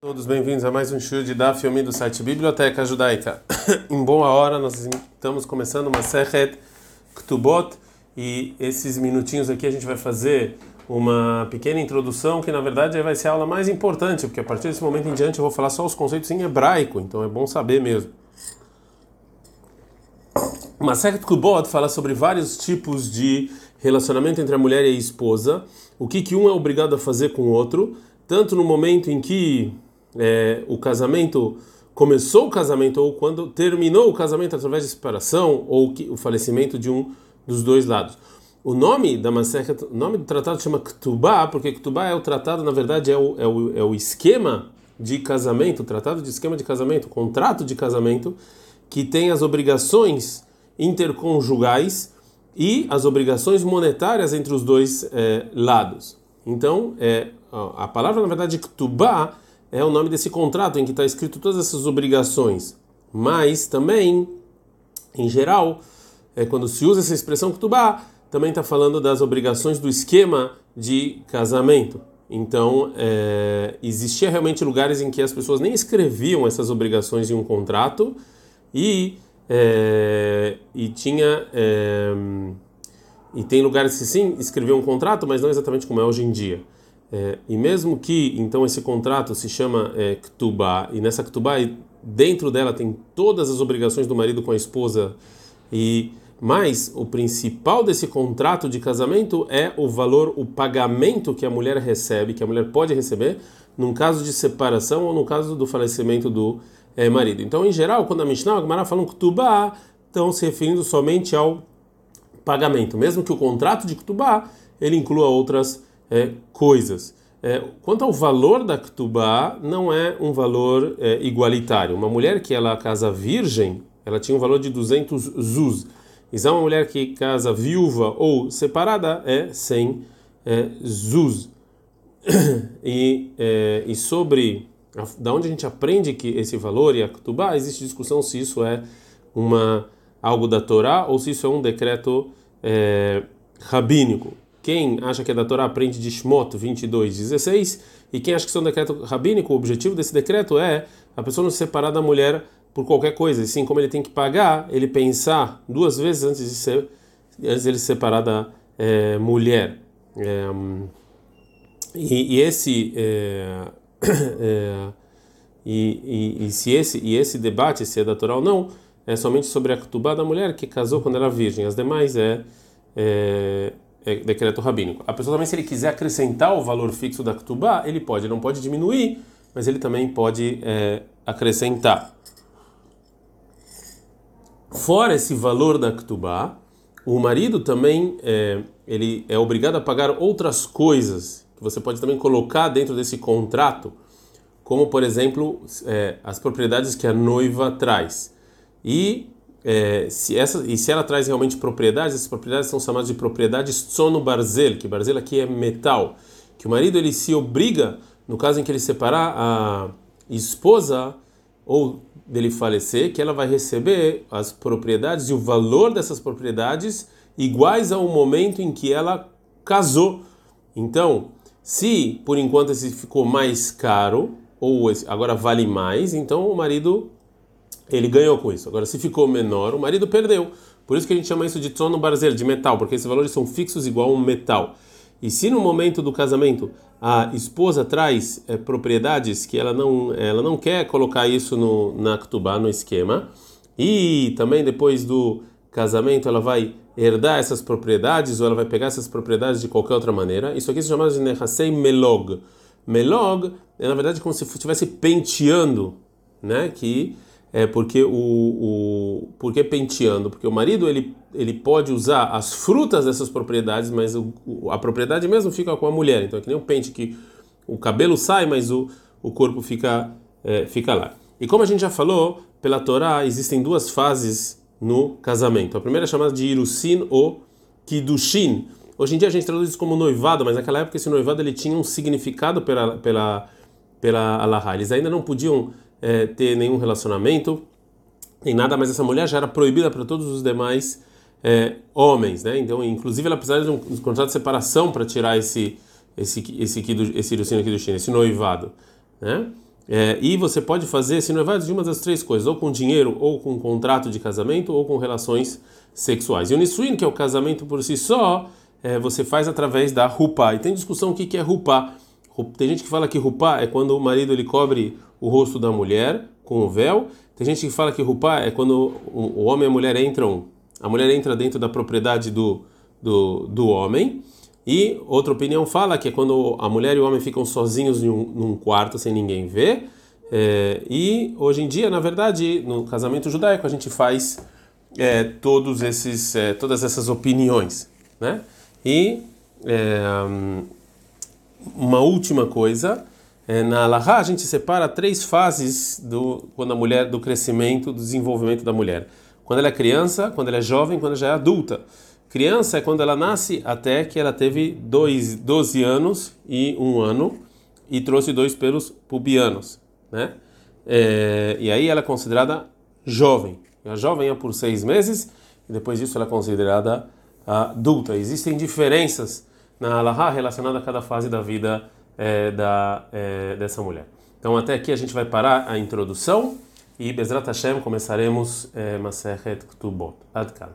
Todos bem-vindos a mais um show de Daf Yomi do site Biblioteca Judaica. em boa hora, nós estamos começando uma Sechet Ktubot e esses minutinhos aqui a gente vai fazer uma pequena introdução que na verdade vai ser a aula mais importante, porque a partir desse momento em diante eu vou falar só os conceitos em hebraico, então é bom saber mesmo. Uma Sechet Ktubot fala sobre vários tipos de relacionamento entre a mulher e a esposa, o que, que um é obrigado a fazer com o outro, tanto no momento em que é, o casamento começou o casamento ou quando terminou o casamento através de separação ou que, o falecimento de um dos dois lados. O nome da Masechet, o nome do tratado chama Ktubá, porque Ktubá é o tratado, na verdade, é o, é o, é o esquema de casamento, o tratado de esquema de casamento, o contrato de casamento, que tem as obrigações interconjugais e as obrigações monetárias entre os dois é, lados. Então, é, a palavra, na verdade, Ktubá, é o nome desse contrato em que está escrito todas essas obrigações. Mas também, em geral, é quando se usa essa expressão kutubá, também está falando das obrigações do esquema de casamento. Então, é, existia realmente lugares em que as pessoas nem escreviam essas obrigações em um contrato e, é, e tinha é, e tem lugares que sim escreviam um contrato, mas não exatamente como é hoje em dia. É, e mesmo que então esse contrato se chama é, e nessa Ktubá dentro dela tem todas as obrigações do marido com a esposa, e mas o principal desse contrato de casamento é o valor, o pagamento que a mulher recebe, que a mulher pode receber, num caso de separação ou no caso do falecimento do é, marido. Então, em geral, quando a Mishnah, a Gemara fala um Ktubá, estão se referindo somente ao pagamento, mesmo que o contrato de Ktubá ele inclua outras é, coisas. É, quanto ao valor da Ktubá, não é um valor é, igualitário. Uma mulher que ela casa virgem, ela tinha um valor de 200 zuz. E uma mulher que casa viúva ou separada é 100 é, zuz. E, é, e sobre a, da onde a gente aprende que esse valor e a Ktubá, existe discussão se isso é uma algo da Torá ou se isso é um decreto é, rabínico. Quem acha que é da Torá aprende de Shmot 22, 16, e quem acha que isso é um decreto rabínico, o objetivo desse decreto é a pessoa não se separar da mulher por qualquer coisa, e sim como ele tem que pagar, ele pensar duas vezes antes de ser, antes de ele se separar da é, mulher. É, e, e, esse é, e, e, e, se esse e esse debate se é da Torá ou não é somente sobre a ketubá da mulher que casou quando era virgem. As demais é, decreto rabínico. A pessoa também, se ele quiser acrescentar o valor fixo da Ktubá, ele pode, ele não pode diminuir, mas ele também pode é, acrescentar. Fora esse valor da Ktubá, o marido também é, ele é obrigado a pagar outras coisas que você pode também colocar dentro desse contrato, como por exemplo é, as propriedades que a noiva traz. E é, se essa e se ela traz realmente propriedades, essas propriedades são chamadas de propriedades sono barzel, que barzel aqui é metal, que o marido ele se obriga, no caso em que ele separar a esposa ou dele falecer, que ela vai receber as propriedades e o valor dessas propriedades iguais ao momento em que ela casou. Então, se por enquanto esse ficou mais caro ou agora vale mais, então o marido ele ganhou com isso. Agora, se ficou menor, o marido perdeu. Por isso que a gente chama isso de trono barzel, de metal, porque esses valores são fixos igual a um metal. E se no momento do casamento a esposa traz é, propriedades que ela não, ela não quer colocar isso no, na Ktubá, no esquema, e também depois do casamento ela vai herdar essas propriedades ou ela vai pegar essas propriedades de qualquer outra maneira, isso aqui se chama de Nehasei Melog. Melog é na verdade como se estivesse penteando, né? Que é porque o, o porque penteando? Porque o marido ele ele pode usar as frutas dessas propriedades mas o, a propriedade mesmo fica com a mulher. Então é que nem um pente que o cabelo sai mas o, o corpo fica é, fica lá. E como a gente já falou pela Torá existem duas fases no casamento. A primeira é chamada de irusin ou kidushin. Hoje em dia a gente traduz isso como noivado mas naquela época esse noivado ele tinha um significado pela pela pela Allahá. Eles ainda não podiam é, ter nenhum relacionamento, nem nada, mas essa mulher já era proibida para todos os demais é, homens, né? Então, inclusive, ela precisava de um, contrato de separação para tirar esse esse esse esse esse aqui do China, esse noivado, né? É, e você pode fazer se noivados de uma das três coisas, ou com dinheiro, ou com contrato de casamento, ou com relações sexuais. E o Nisuin, que é o casamento por si só, é, você faz através da rupa. E tem discussão o que, que é rupa. Tem gente que fala que rupa é quando o marido ele cobre o rosto da mulher com o véu. Tem gente que fala que rupa é quando o homem e a mulher entram, a mulher entra dentro da propriedade do, do, do homem. E outra opinião fala que é quando a mulher e o homem ficam sozinhos um, num quarto sem ninguém ver. É, e hoje em dia, na verdade, no casamento judaico a gente faz é, todos esses, é, todas essas opiniões, né? E é, uma última coisa, na Alaha a gente separa três fases do quando a mulher do crescimento, do desenvolvimento da mulher. Quando ela é criança, quando ela é jovem, quando ela já é adulta. Criança é quando ela nasce até que ela teve dois, 12 anos e um ano e trouxe dois pelos pubianos, né? É, e aí ela é considerada jovem. A jovem é por seis meses e depois disso ela é considerada adulta. Existem diferenças na Alaha relacionada a cada fase da vida é, da, é, dessa mulher. Então até aqui a gente vai parar a introdução e Bezrat Hashem começaremos é, Masechet Ktubot. Adkan.